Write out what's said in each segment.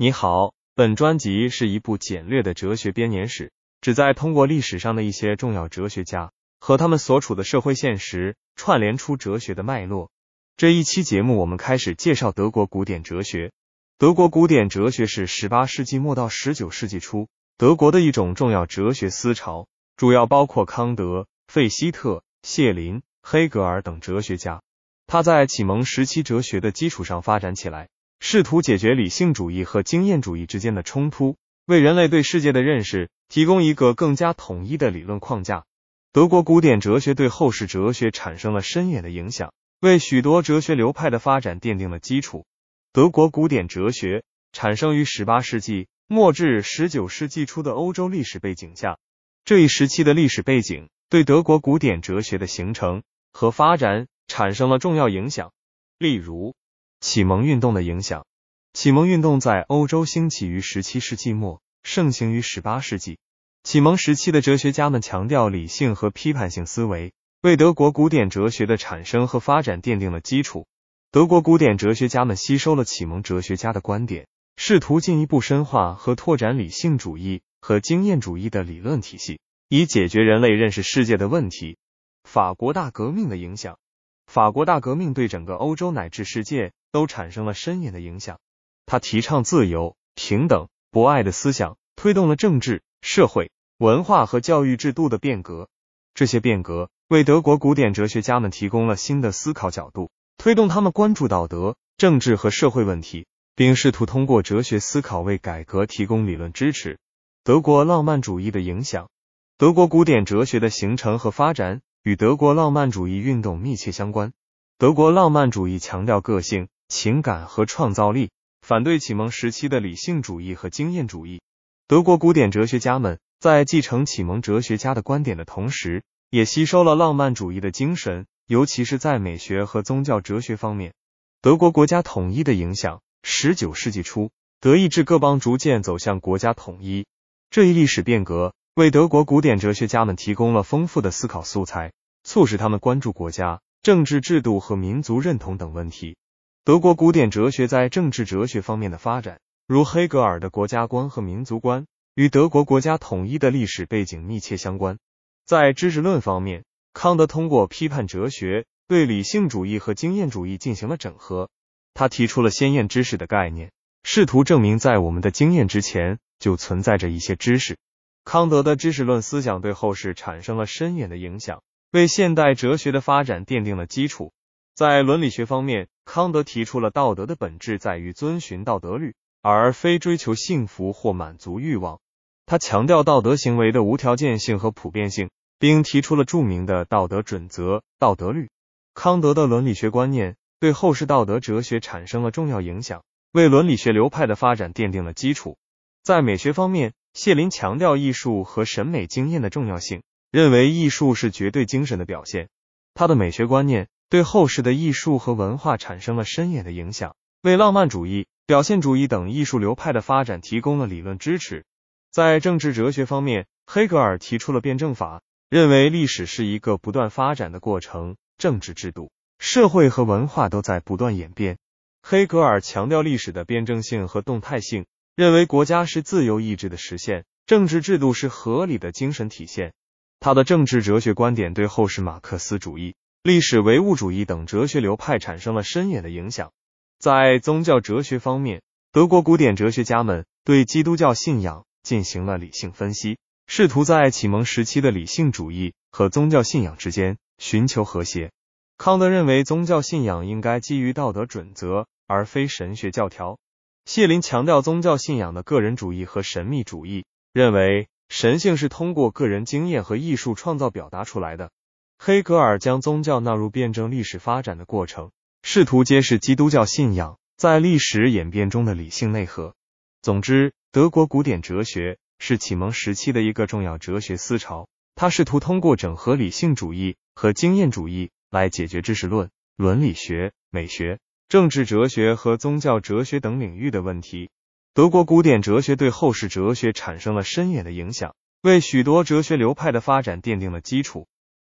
你好，本专辑是一部简略的哲学编年史，旨在通过历史上的一些重要哲学家和他们所处的社会现实，串联出哲学的脉络。这一期节目，我们开始介绍德国古典哲学。德国古典哲学是十八世纪末到十九世纪初德国的一种重要哲学思潮，主要包括康德、费希特、谢林、黑格尔等哲学家。它在启蒙时期哲学的基础上发展起来。试图解决理性主义和经验主义之间的冲突，为人类对世界的认识提供一个更加统一的理论框架。德国古典哲学对后世哲学产生了深远的影响，为许多哲学流派的发展奠定了基础。德国古典哲学产生于十八世纪末至十九世纪初的欧洲历史背景下，这一时期的历史背景对德国古典哲学的形成和发展产生了重要影响。例如，启蒙运动的影响。启蒙运动在欧洲兴起于十七世纪末，盛行于十八世纪。启蒙时期的哲学家们强调理性和批判性思维，为德国古典哲学的产生和发展奠定了基础。德国古典哲学家们吸收了启蒙哲学家的观点，试图进一步深化和拓展理性主义和经验主义的理论体系，以解决人类认识世界的问题。法国大革命的影响。法国大革命对整个欧洲乃至世界都产生了深远的影响。他提倡自由、平等、博爱的思想，推动了政治、社会、文化和教育制度的变革。这些变革为德国古典哲学家们提供了新的思考角度，推动他们关注道德、政治和社会问题，并试图通过哲学思考为改革提供理论支持。德国浪漫主义的影响。德国古典哲学的形成和发展。与德国浪漫主义运动密切相关。德国浪漫主义强调个性、情感和创造力，反对启蒙时期的理性主义和经验主义。德国古典哲学家们在继承启蒙哲学家的观点的同时，也吸收了浪漫主义的精神，尤其是在美学和宗教哲学方面。德国国家统一的影响。十九世纪初，德意志各邦逐渐走向国家统一，这一历史变革为德国古典哲学家们提供了丰富的思考素材。促使他们关注国家、政治制度和民族认同等问题。德国古典哲学在政治哲学方面的发展，如黑格尔的国家观和民族观，与德国国家统一的历史背景密切相关。在知识论方面，康德通过批判哲学，对理性主义和经验主义进行了整合。他提出了先验知识的概念，试图证明在我们的经验之前就存在着一些知识。康德的知识论思想对后世产生了深远的影响。为现代哲学的发展奠定了基础。在伦理学方面，康德提出了道德的本质在于遵循道德律，而非追求幸福或满足欲望。他强调道德行为的无条件性和普遍性，并提出了著名的道德准则——道德律。康德的伦理学观念对后世道德哲学产生了重要影响，为伦理学流派的发展奠定了基础。在美学方面，谢林强调艺术和审美经验的重要性。认为艺术是绝对精神的表现，他的美学观念对后世的艺术和文化产生了深远的影响，为浪漫主义、表现主义等艺术流派的发展提供了理论支持。在政治哲学方面，黑格尔提出了辩证法，认为历史是一个不断发展的过程，政治制度、社会和文化都在不断演变。黑格尔强调历史的辩证性和动态性，认为国家是自由意志的实现，政治制度是合理的精神体现。他的政治哲学观点对后世马克思主义、历史唯物主义等哲学流派产生了深远的影响。在宗教哲学方面，德国古典哲学家们对基督教信仰进行了理性分析，试图在启蒙时期的理性主义和宗教信仰之间寻求和谐。康德认为宗教信仰应该基于道德准则，而非神学教条。谢林强调宗教信仰的个人主义和神秘主义，认为。神性是通过个人经验和艺术创造表达出来的。黑格尔将宗教纳入辩证历史发展的过程，试图揭示基督教信仰在历史演变中的理性内核。总之，德国古典哲学是启蒙时期的一个重要哲学思潮，它试图通过整合理性主义和经验主义来解决知识论、伦理学、美学、政治哲学和宗教哲学等领域的问题。德国古典哲学对后世哲学产生了深远的影响，为许多哲学流派的发展奠定了基础。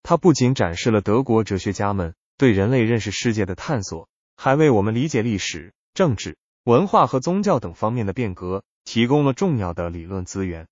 它不仅展示了德国哲学家们对人类认识世界的探索，还为我们理解历史、政治、文化和宗教等方面的变革提供了重要的理论资源。